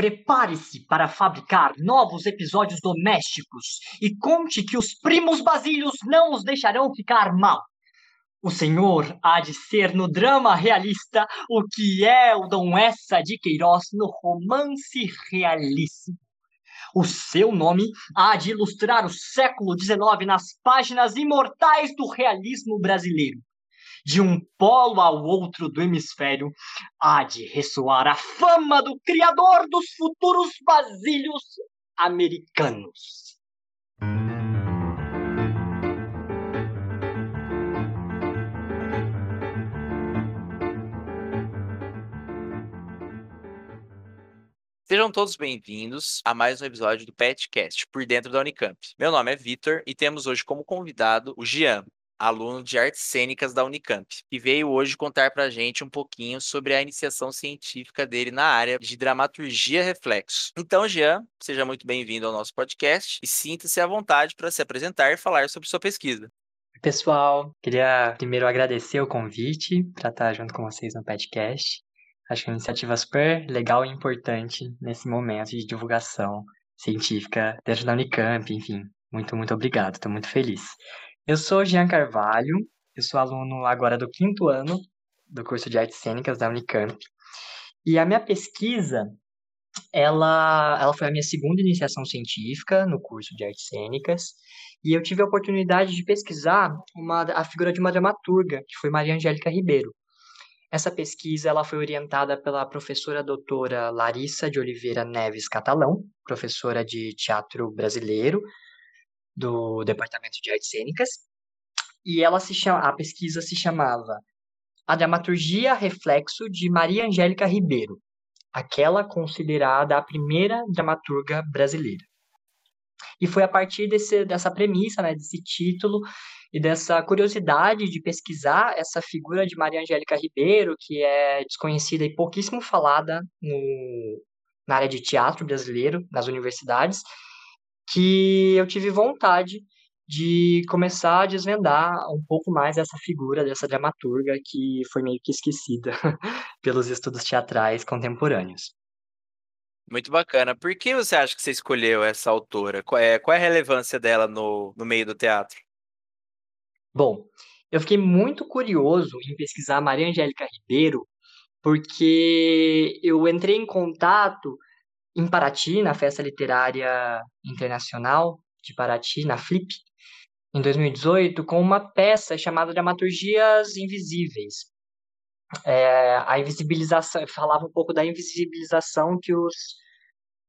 Prepare-se para fabricar novos episódios domésticos e conte que os primos Basílios não os deixarão ficar mal. O senhor há de ser no drama realista o que é o Dom Essa de Queiroz no romance realíssimo. O seu nome há de ilustrar o século XIX nas páginas imortais do realismo brasileiro. De um polo ao outro do hemisfério, há de ressoar a fama do criador dos futuros basílios americanos. Sejam todos bem-vindos a mais um episódio do PetCast, por dentro da Unicamp. Meu nome é Vitor e temos hoje como convidado o Gian, aluno de artes cênicas da Unicamp, que veio hoje contar para a gente um pouquinho sobre a iniciação científica dele na área de dramaturgia reflexo. Então, Jean, seja muito bem-vindo ao nosso podcast e sinta-se à vontade para se apresentar e falar sobre sua pesquisa. Pessoal, queria primeiro agradecer o convite para estar junto com vocês no podcast. Acho que é uma iniciativa super legal e importante nesse momento de divulgação científica dentro da Unicamp, enfim. Muito, muito obrigado, estou muito feliz. Eu sou Jean Carvalho, eu sou aluno agora do quinto ano do curso de Artes Cênicas da Unicamp. E a minha pesquisa, ela, ela foi a minha segunda iniciação científica no curso de Artes Cênicas. E eu tive a oportunidade de pesquisar uma, a figura de uma dramaturga, que foi Maria Angélica Ribeiro. Essa pesquisa ela foi orientada pela professora doutora Larissa de Oliveira Neves Catalão, professora de teatro brasileiro do Departamento de Artes Cênicas. E ela se chama, a pesquisa se chamava A Dramaturgia Reflexo de Maria Angélica Ribeiro, aquela considerada a primeira dramaturga brasileira. E foi a partir desse, dessa premissa, né, desse título, e dessa curiosidade de pesquisar essa figura de Maria Angélica Ribeiro, que é desconhecida e pouquíssimo falada no, na área de teatro brasileiro, nas universidades, que eu tive vontade de começar a desvendar um pouco mais essa figura dessa dramaturga que foi meio que esquecida pelos estudos teatrais contemporâneos. Muito bacana. Por que você acha que você escolheu essa autora? Qual é, qual é a relevância dela no, no meio do teatro? Bom, eu fiquei muito curioso em pesquisar Maria Angélica Ribeiro, porque eu entrei em contato em Paraty, na Festa Literária Internacional de Paraty, na Flip, em 2018, com uma peça chamada Dramaturgias Invisíveis. É, a invisibilização, falava um pouco da invisibilização que os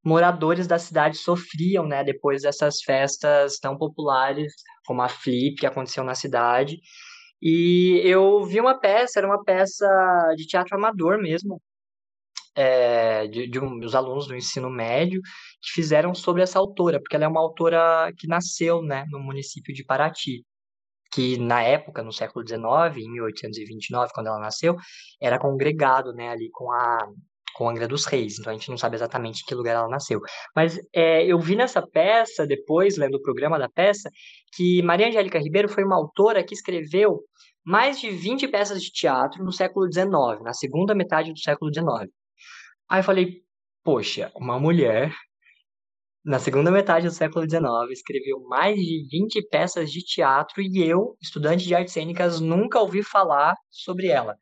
moradores da cidade sofriam, né, depois dessas festas tão populares como a Flip que aconteceu na cidade. E eu vi uma peça, era uma peça de teatro amador mesmo, é, de, de um, dos alunos do ensino médio que fizeram sobre essa autora, porque ela é uma autora que nasceu, né, no município de Paraty, que na época, no século XIX, em 1829, quando ela nasceu, era congregado, né, ali com a com Angra dos Reis, então a gente não sabe exatamente em que lugar ela nasceu. Mas é, eu vi nessa peça, depois, lendo o programa da peça, que Maria Angélica Ribeiro foi uma autora que escreveu mais de 20 peças de teatro no século XIX, na segunda metade do século XIX. Aí eu falei, poxa, uma mulher na segunda metade do século XIX escreveu mais de 20 peças de teatro e eu, estudante de artes cênicas, nunca ouvi falar sobre ela.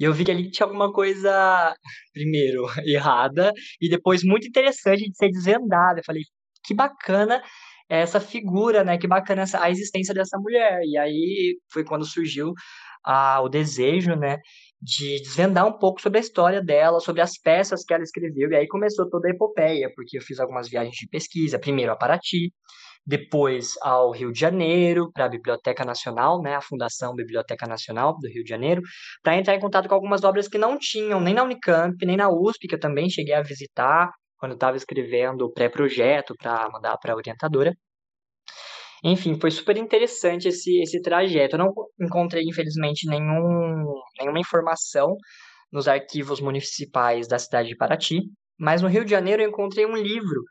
E eu vi que ali tinha alguma coisa, primeiro, errada, e depois muito interessante de ser desvendada. Eu falei, que bacana essa figura, né? Que bacana essa, a existência dessa mulher. E aí foi quando surgiu ah, o desejo, né? De desvendar um pouco sobre a história dela, sobre as peças que ela escreveu. E aí começou toda a epopeia, porque eu fiz algumas viagens de pesquisa, primeiro a Paraty, depois ao Rio de Janeiro, para a Biblioteca Nacional, né, a Fundação Biblioteca Nacional do Rio de Janeiro, para entrar em contato com algumas obras que não tinham nem na Unicamp, nem na USP, que eu também cheguei a visitar quando estava escrevendo o pré-projeto para mandar para a orientadora. Enfim, foi super interessante esse, esse trajeto. Eu não encontrei, infelizmente, nenhum, nenhuma informação nos arquivos municipais da cidade de Paraty, mas no Rio de Janeiro eu encontrei um livro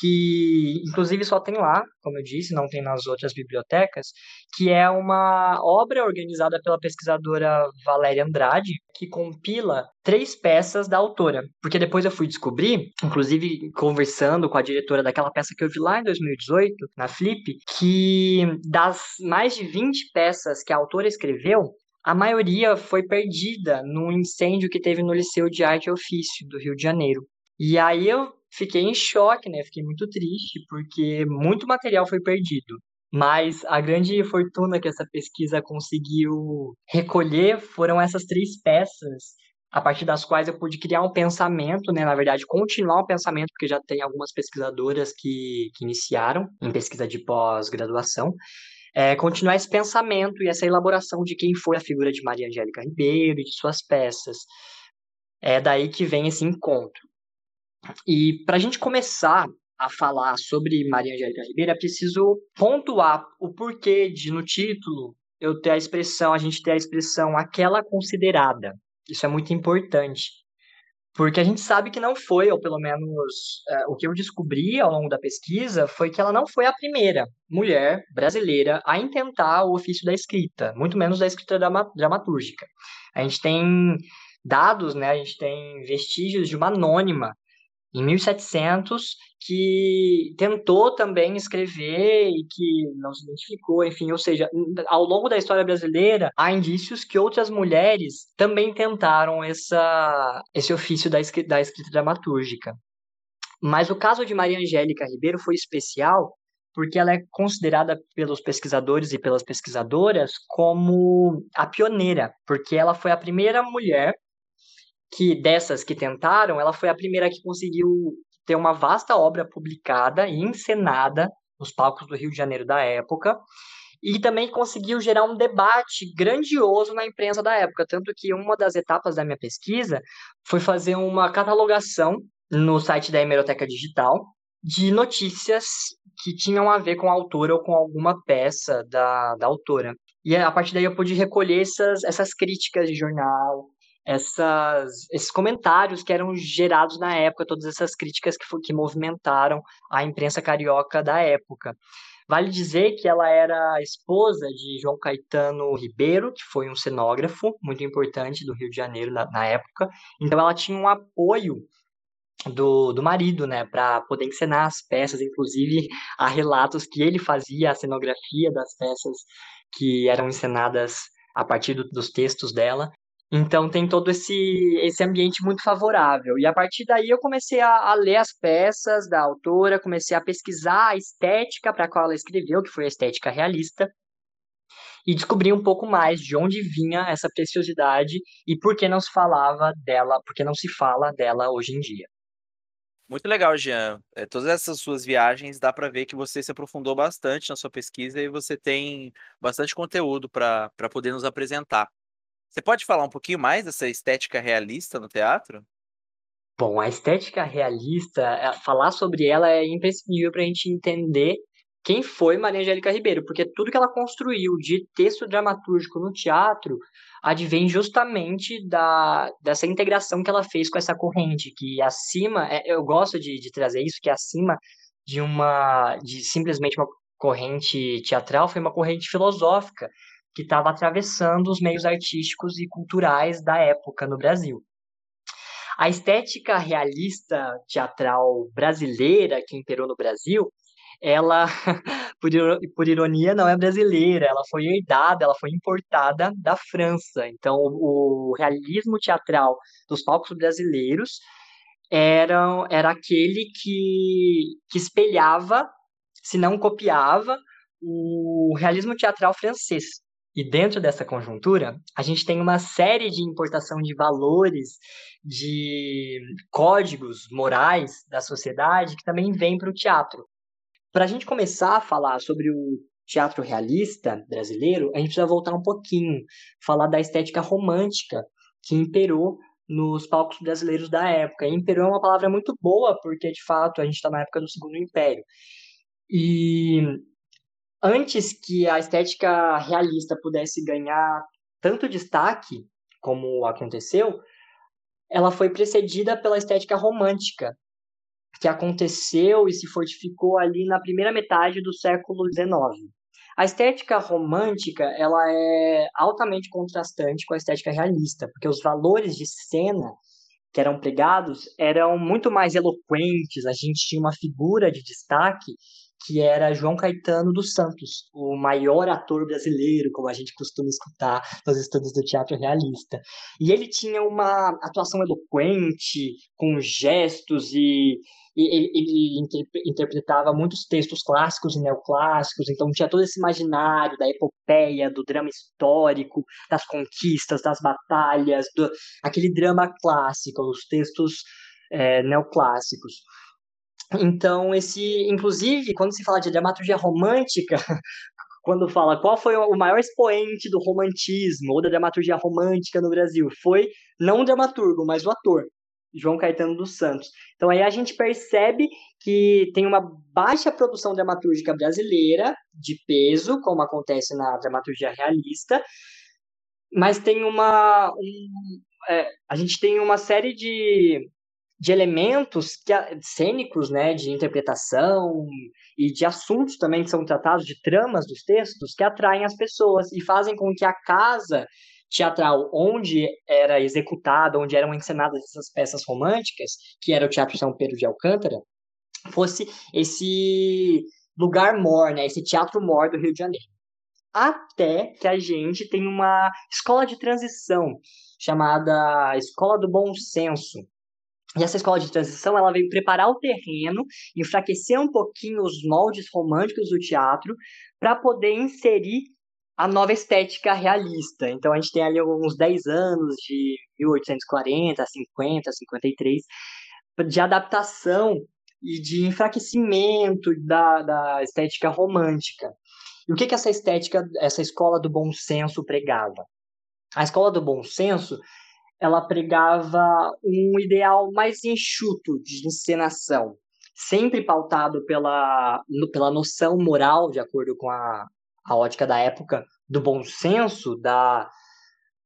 que inclusive só tem lá, como eu disse, não tem nas outras bibliotecas, que é uma obra organizada pela pesquisadora Valéria Andrade, que compila três peças da autora. Porque depois eu fui descobrir, inclusive conversando com a diretora daquela peça que eu vi lá em 2018, na Flip, que das mais de 20 peças que a autora escreveu, a maioria foi perdida num incêndio que teve no Liceu de Arte e Ofício do Rio de Janeiro. E aí eu fiquei em choque, né? Fiquei muito triste, porque muito material foi perdido. Mas a grande fortuna que essa pesquisa conseguiu recolher foram essas três peças, a partir das quais eu pude criar um pensamento, né? Na verdade, continuar um pensamento, porque já tem algumas pesquisadoras que, que iniciaram em pesquisa de pós-graduação. É, continuar esse pensamento e essa elaboração de quem foi a figura de Maria Angélica Ribeiro e de suas peças. É daí que vem esse encontro. E para a gente começar a falar sobre Maria Angélica Ribeiro, é preciso pontuar o porquê de, no título, eu ter a expressão, a gente ter a expressão aquela considerada. Isso é muito importante. Porque a gente sabe que não foi, ou pelo menos é, o que eu descobri ao longo da pesquisa, foi que ela não foi a primeira mulher brasileira a intentar o ofício da escrita, muito menos da escrita dramatúrgica. A gente tem dados, né, a gente tem vestígios de uma anônima em 1700, que tentou também escrever e que não se identificou, enfim, ou seja, ao longo da história brasileira, há indícios que outras mulheres também tentaram essa, esse ofício da da escrita dramatúrgica. Mas o caso de Maria Angélica Ribeiro foi especial porque ela é considerada pelos pesquisadores e pelas pesquisadoras como a pioneira, porque ela foi a primeira mulher que dessas que tentaram, ela foi a primeira que conseguiu ter uma vasta obra publicada e encenada nos palcos do Rio de Janeiro da época, e também conseguiu gerar um debate grandioso na imprensa da época, tanto que uma das etapas da minha pesquisa foi fazer uma catalogação no site da Hemeroteca Digital de notícias que tinham a ver com a autora ou com alguma peça da, da autora. E a partir daí eu pude recolher essas, essas críticas de jornal, essas, esses comentários que eram gerados na época, todas essas críticas que, que movimentaram a imprensa carioca da época. Vale dizer que ela era esposa de João Caetano Ribeiro, que foi um cenógrafo muito importante do Rio de Janeiro na, na época. Então ela tinha um apoio do, do marido, né, para poder encenar as peças. Inclusive, há relatos que ele fazia a cenografia das peças que eram encenadas a partir do, dos textos dela. Então tem todo esse, esse ambiente muito favorável. E a partir daí eu comecei a, a ler as peças da autora, comecei a pesquisar a estética para a qual ela escreveu, que foi a estética realista, e descobri um pouco mais de onde vinha essa preciosidade e por que não se falava dela, por que não se fala dela hoje em dia. Muito legal, Jean. É, todas essas suas viagens dá para ver que você se aprofundou bastante na sua pesquisa e você tem bastante conteúdo para poder nos apresentar. Você pode falar um pouquinho mais dessa estética realista no teatro? Bom, a estética realista, é, falar sobre ela é imprescindível para a gente entender quem foi Maria Angélica Ribeiro, porque tudo que ela construiu de texto dramatúrgico no teatro advém justamente da, dessa integração que ela fez com essa corrente, que acima, é, eu gosto de, de trazer isso, que acima de uma, de simplesmente uma corrente teatral, foi uma corrente filosófica, que estava atravessando os meios artísticos e culturais da época no Brasil. A estética realista teatral brasileira que imperou no Brasil, ela, por ironia, não é brasileira, ela foi herdada, ela foi importada da França. Então, o realismo teatral dos palcos brasileiros era, era aquele que, que espelhava, se não copiava, o realismo teatral francês. E dentro dessa conjuntura, a gente tem uma série de importação de valores, de códigos morais da sociedade que também vem para o teatro. Para a gente começar a falar sobre o teatro realista brasileiro, a gente precisa voltar um pouquinho, falar da estética romântica que imperou nos palcos brasileiros da época. E imperou é uma palavra muito boa, porque de fato a gente está na época do Segundo Império. E antes que a estética realista pudesse ganhar tanto destaque como aconteceu, ela foi precedida pela estética romântica, que aconteceu e se fortificou ali na primeira metade do século XIX. A estética romântica, ela é altamente contrastante com a estética realista, porque os valores de cena que eram pregados eram muito mais eloquentes, a gente tinha uma figura de destaque que era João Caetano dos Santos, o maior ator brasileiro, como a gente costuma escutar nos estudos do teatro realista. E ele tinha uma atuação eloquente, com gestos e, ele, ele interpretava muitos textos clássicos e neoclássicos, então tinha todo esse imaginário da epopeia, do drama histórico, das conquistas, das batalhas, do, aquele drama clássico, os textos é, neoclássicos. Então, esse, inclusive, quando se fala de dramaturgia romântica, quando fala qual foi o maior expoente do romantismo ou da dramaturgia romântica no Brasil, foi não o dramaturgo, mas o ator, João Caetano dos Santos. Então aí a gente percebe que tem uma baixa produção dramatúrgica brasileira de peso, como acontece na dramaturgia realista, mas tem uma um, é, a gente tem uma série de de elementos que, cênicos, né, de interpretação e de assuntos também que são tratados, de tramas dos textos, que atraem as pessoas e fazem com que a casa teatral onde era executada, onde eram encenadas essas peças românticas, que era o Teatro São Pedro de Alcântara, fosse esse lugar mor, né, esse teatro mor do Rio de Janeiro. Até que a gente tem uma escola de transição chamada Escola do Bom Senso, e essa escola de transição, ela veio preparar o terreno, enfraquecer um pouquinho os moldes românticos do teatro, para poder inserir a nova estética realista. Então a gente tem ali uns 10 anos de 1840, 50, 53, de adaptação e de enfraquecimento da, da estética romântica. E o que, que essa estética, essa escola do bom senso pregava? A escola do bom senso ela pregava um ideal mais enxuto de encenação, sempre pautado pela, pela noção moral, de acordo com a, a ótica da época, do bom senso, da,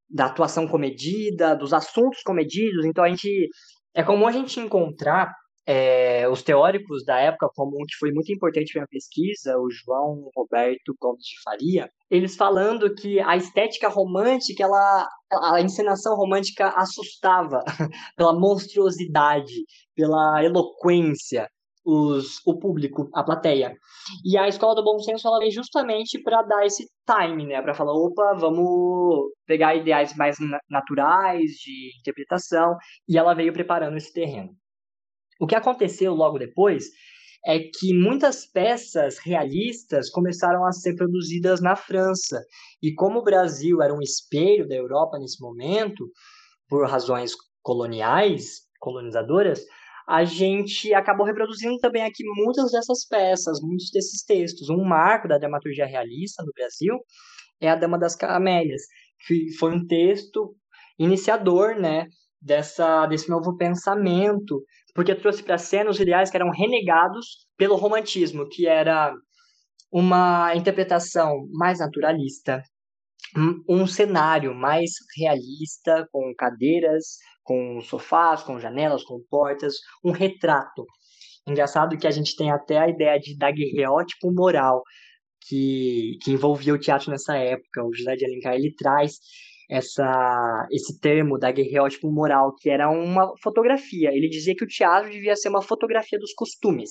da atuação comedida, dos assuntos comedidos. Então a gente é comum a gente encontrar é, os teóricos da época, como um que foi muito importante para a pesquisa, o João Roberto Gomes de Faria, eles falando que a estética romântica, ela, a encenação romântica assustava pela monstruosidade, pela eloquência, os, o público, a plateia. E a escola do bom senso ela vem justamente para dar esse time, né, para falar, opa, vamos pegar ideais mais naturais de interpretação, e ela veio preparando esse terreno. O que aconteceu logo depois é que muitas peças realistas começaram a ser produzidas na França. E como o Brasil era um espelho da Europa nesse momento, por razões coloniais, colonizadoras, a gente acabou reproduzindo também aqui muitas dessas peças, muitos desses textos. Um marco da dramaturgia realista no Brasil é A Dama das Camélias, que foi um texto iniciador, né, dessa, desse novo pensamento porque trouxe para a cena os ideais que eram renegados pelo romantismo, que era uma interpretação mais naturalista, um cenário mais realista, com cadeiras, com sofás, com janelas, com portas, um retrato. Engraçado que a gente tem até a ideia de daguerreótipo moral, que, que envolvia o teatro nessa época. O José de Alencar ele traz essa, esse termo da guerreótipo moral, que era uma fotografia. Ele dizia que o teatro devia ser uma fotografia dos costumes.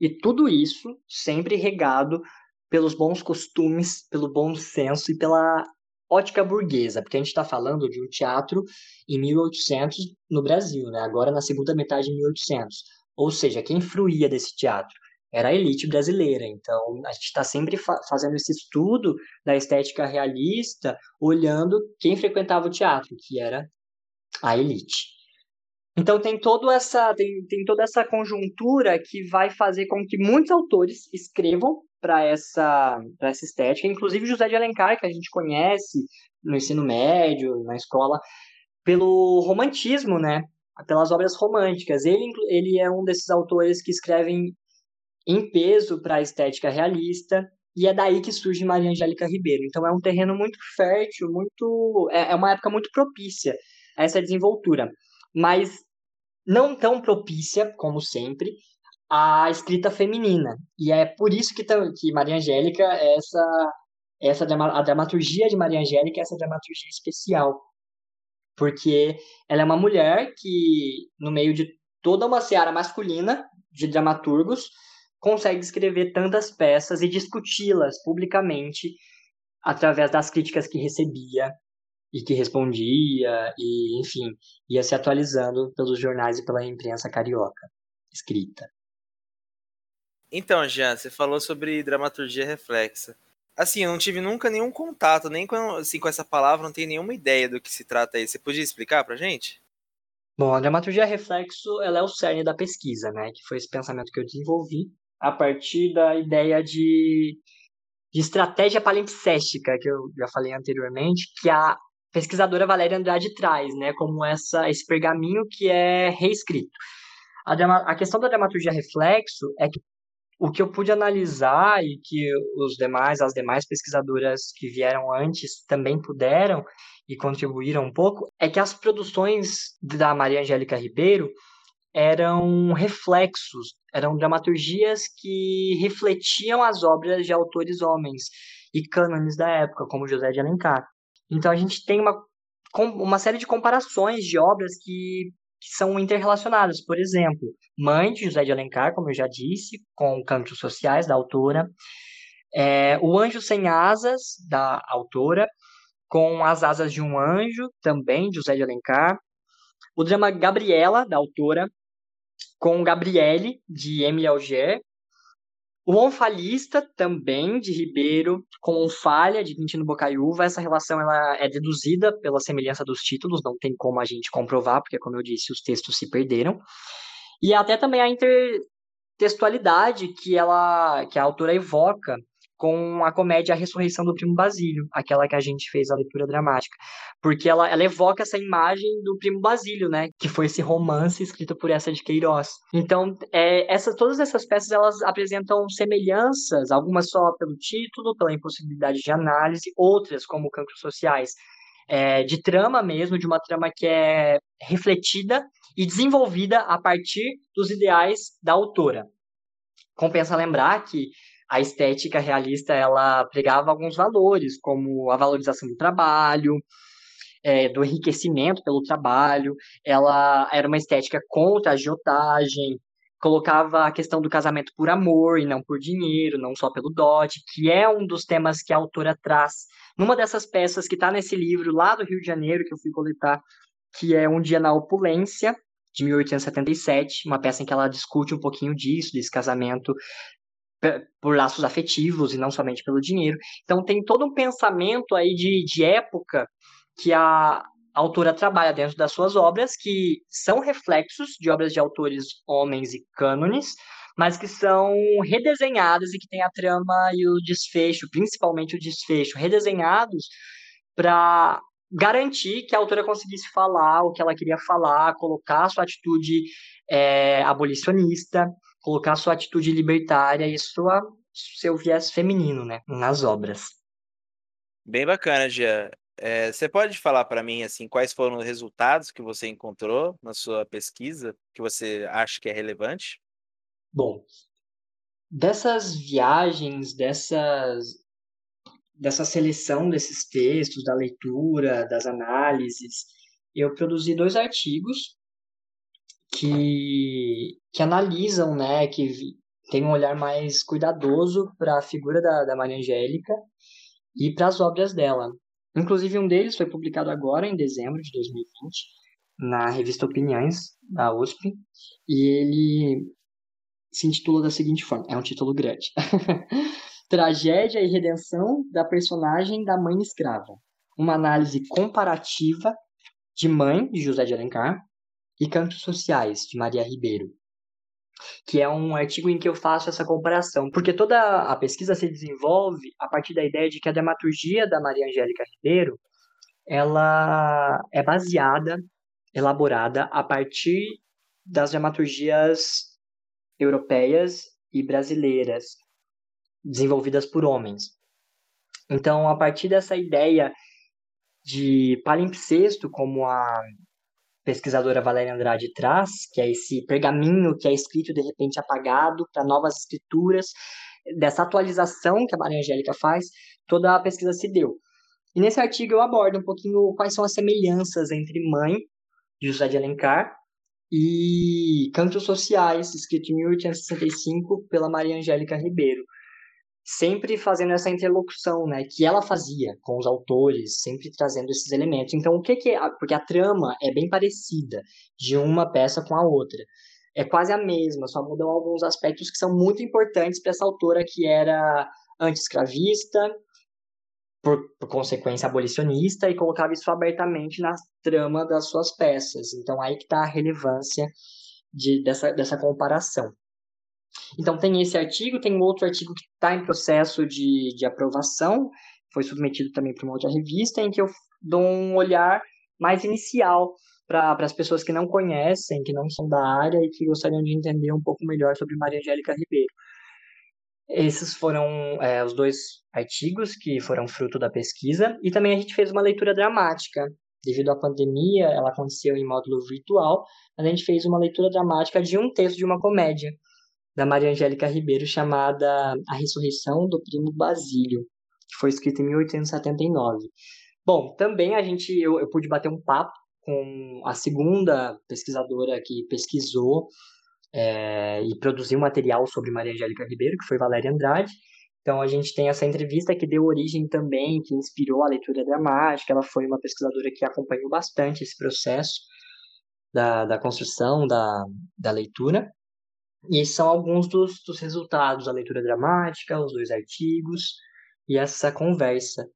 E tudo isso sempre regado pelos bons costumes, pelo bom senso e pela ótica burguesa, porque a gente está falando de um teatro em 1800 no Brasil, né? agora na segunda metade de 1800. Ou seja, quem fruía desse teatro? Era a elite brasileira. Então, a gente está sempre fa fazendo esse estudo da estética realista, olhando quem frequentava o teatro, que era a elite. Então tem toda essa tem, tem toda essa conjuntura que vai fazer com que muitos autores escrevam para essa para essa estética, inclusive José de Alencar, que a gente conhece no ensino médio, na escola, pelo romantismo, né? Pelas obras românticas. Ele, ele é um desses autores que escrevem em peso para a estética realista, e é daí que surge Maria Angélica Ribeiro. Então é um terreno muito fértil, muito é, é uma época muito propícia a essa desenvoltura. Mas não tão propícia, como sempre, à escrita feminina. E é por isso que, que Maria Angélica é essa, essa a dramaturgia de Maria Angélica é essa dramaturgia especial. Porque ela é uma mulher que, no meio de toda uma seara masculina de dramaturgos, consegue escrever tantas peças e discuti-las publicamente através das críticas que recebia e que respondia e, enfim, ia se atualizando pelos jornais e pela imprensa carioca escrita. Então, Jean, você falou sobre dramaturgia reflexa. Assim, eu não tive nunca nenhum contato, nem com, assim, com essa palavra, não tenho nenhuma ideia do que se trata aí. Você podia explicar pra gente? Bom, a dramaturgia reflexo, ela é o cerne da pesquisa, né? Que foi esse pensamento que eu desenvolvi a partir da ideia de, de estratégia palimpséstica, que eu já falei anteriormente, que a pesquisadora Valéria Andrade traz, né? Como essa, esse pergaminho que é reescrito. A, a questão da dramaturgia reflexo é que o que eu pude analisar e que os demais, as demais pesquisadoras que vieram antes também puderam e contribuíram um pouco, é que as produções da Maria Angélica Ribeiro eram reflexos, eram dramaturgias que refletiam as obras de autores homens e cânones da época, como José de Alencar. Então a gente tem uma, uma série de comparações de obras que que são interrelacionadas. Por exemplo, Mãe, de José de Alencar, como eu já disse, com Cantos Sociais, da autora. É, o Anjo Sem Asas, da autora, com As Asas de um Anjo, também, de José de Alencar. O drama Gabriela, da autora, com Gabriele, de Emile Auger. O Onfalista, também, de Ribeiro, com Falha, de Quintino Bocaiúva. Essa relação ela é deduzida pela semelhança dos títulos, não tem como a gente comprovar, porque, como eu disse, os textos se perderam. E até também a intertextualidade que, ela, que a autora evoca com a comédia A Ressurreição do Primo Basílio, aquela que a gente fez a leitura dramática. Porque ela, ela evoca essa imagem do Primo Basílio, né? Que foi esse romance escrito por essa de Queiroz. Então, é, essa, todas essas peças, elas apresentam semelhanças, algumas só pelo título, pela impossibilidade de análise, outras, como Cancros Sociais, é, de trama mesmo, de uma trama que é refletida e desenvolvida a partir dos ideais da autora. Compensa lembrar que a estética realista ela pregava alguns valores, como a valorização do trabalho, é, do enriquecimento pelo trabalho, ela era uma estética contra a agiotagem, colocava a questão do casamento por amor e não por dinheiro, não só pelo dote, que é um dos temas que a autora traz numa dessas peças que está nesse livro lá do Rio de Janeiro que eu fui coletar, que é Um Dia na Opulência, de 1877, uma peça em que ela discute um pouquinho disso, desse casamento por laços afetivos e não somente pelo dinheiro. Então tem todo um pensamento aí de, de época que a autora trabalha dentro das suas obras, que são reflexos de obras de autores homens e cânones, mas que são redesenhadas e que tem a trama e o desfecho, principalmente o desfecho, redesenhados para garantir que a autora conseguisse falar o que ela queria falar, colocar sua atitude é, abolicionista, colocar sua atitude libertária e sua, seu viés feminino, né, nas obras. Bem bacana, Gia. É, você pode falar para mim assim quais foram os resultados que você encontrou na sua pesquisa que você acha que é relevante? Bom, dessas viagens, dessas dessa seleção desses textos, da leitura, das análises, eu produzi dois artigos que, que analisam, né, que tem um olhar mais cuidadoso para a figura da, da Maria Angélica e para as obras dela. Inclusive, um deles foi publicado agora, em dezembro de 2020, na revista Opiniões, da USP, e ele se intitula da seguinte forma: é um título grande. Tragédia e redenção da personagem da mãe escrava. Uma análise comparativa de Mãe, de José de Alencar, e Cantos Sociais, de Maria Ribeiro, que é um artigo em que eu faço essa comparação, porque toda a pesquisa se desenvolve a partir da ideia de que a dramaturgia da Maria Angélica Ribeiro ela é baseada, elaborada a partir das dramaturgias europeias e brasileiras, desenvolvidas por homens. Então, a partir dessa ideia de palimpsesto como a pesquisadora Valéria Andrade traz, que é esse pergaminho que é escrito de repente apagado para novas escrituras, dessa atualização que a Maria Angélica faz, toda a pesquisa se deu. E nesse artigo eu abordo um pouquinho quais são as semelhanças entre Mãe, de José de Alencar, e Cantos Sociais, escrito em 1865 pela Maria Angélica Ribeiro. Sempre fazendo essa interlocução, né, que ela fazia com os autores, sempre trazendo esses elementos. Então, o que que é? Porque a trama é bem parecida de uma peça com a outra. É quase a mesma, só mudam alguns aspectos que são muito importantes para essa autora que era anti-escravista, por, por, consequência abolicionista, e colocava isso abertamente na trama das suas peças. Então, aí que está a relevância de, dessa, dessa comparação. Então, tem esse artigo, tem outro artigo que está em processo de, de aprovação, foi submetido também para uma outra revista, em que eu dou um olhar mais inicial para as pessoas que não conhecem, que não são da área e que gostariam de entender um pouco melhor sobre Maria Angélica Ribeiro. Esses foram é, os dois artigos que foram fruto da pesquisa, e também a gente fez uma leitura dramática. Devido à pandemia, ela aconteceu em módulo virtual, mas a gente fez uma leitura dramática de um texto de uma comédia, da Maria Angélica Ribeiro, chamada A Ressurreição do Primo Basílio, que foi escrita em 1879. Bom, também a gente, eu, eu pude bater um papo com a segunda pesquisadora que pesquisou é, e produziu material sobre Maria Angélica Ribeiro, que foi Valéria Andrade. Então a gente tem essa entrevista que deu origem também, que inspirou a leitura dramática. Ela foi uma pesquisadora que acompanhou bastante esse processo da, da construção da, da leitura. E são alguns dos, dos resultados da leitura dramática, os dois artigos e essa conversa.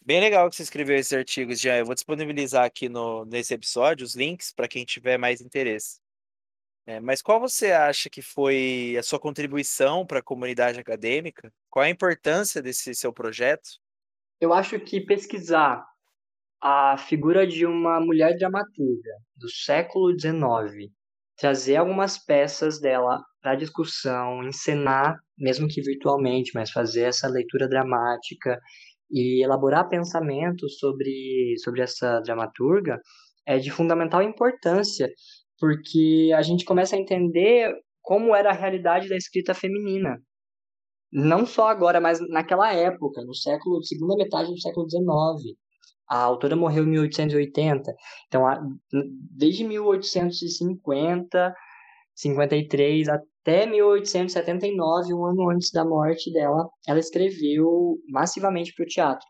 Bem legal que você escreveu esses artigos, já. Eu vou disponibilizar aqui no, nesse episódio os links para quem tiver mais interesse. É, mas qual você acha que foi a sua contribuição para a comunidade acadêmica? Qual a importância desse seu projeto? Eu acho que pesquisar a figura de uma mulher dramaturga do século XIX, trazer algumas peças dela para discussão, encenar, mesmo que virtualmente, mas fazer essa leitura dramática e elaborar pensamentos sobre, sobre essa dramaturga é de fundamental importância porque a gente começa a entender como era a realidade da escrita feminina. Não só agora, mas naquela época, no século, segunda metade do século XIX. A autora morreu em 1880, então desde 1850, 53 até 1879, um ano antes da morte dela, ela escreveu massivamente para o teatro.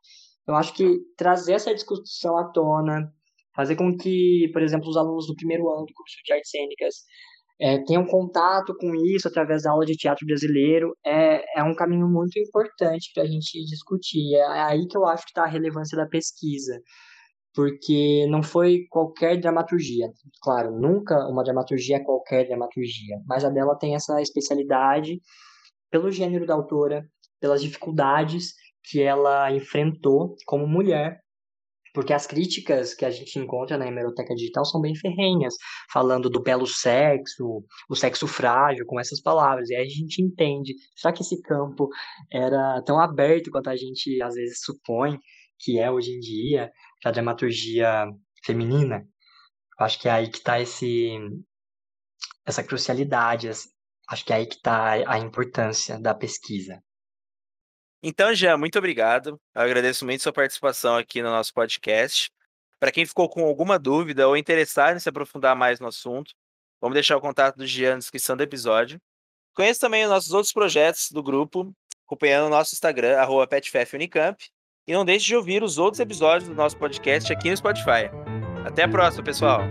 Eu acho que trazer essa discussão à tona, fazer com que, por exemplo, os alunos do primeiro ano do curso de artes cênicas é, tenham contato com isso através da aula de teatro brasileiro é, é um caminho muito importante para a gente discutir. É aí que eu acho que está a relevância da pesquisa, porque não foi qualquer dramaturgia. Claro, nunca uma dramaturgia é qualquer dramaturgia, mas a dela tem essa especialidade pelo gênero da autora, pelas dificuldades que ela enfrentou como mulher porque as críticas que a gente encontra na hemeroteca digital são bem ferrenhas, falando do belo sexo, o sexo frágil, com essas palavras. E aí a gente entende, será que esse campo era tão aberto quanto a gente às vezes supõe que é hoje em dia, para a dramaturgia feminina? Acho que é aí que está essa crucialidade, acho que é aí que está a importância da pesquisa. Então, Jean, muito obrigado. Eu agradeço muito sua participação aqui no nosso podcast. Para quem ficou com alguma dúvida ou interessado em se aprofundar mais no assunto, vamos deixar o contato do Jean na descrição do episódio. Conheça também os nossos outros projetos do grupo, acompanhando o nosso Instagram, PetFefUnicamp. E não deixe de ouvir os outros episódios do nosso podcast aqui no Spotify. Até a próxima, pessoal!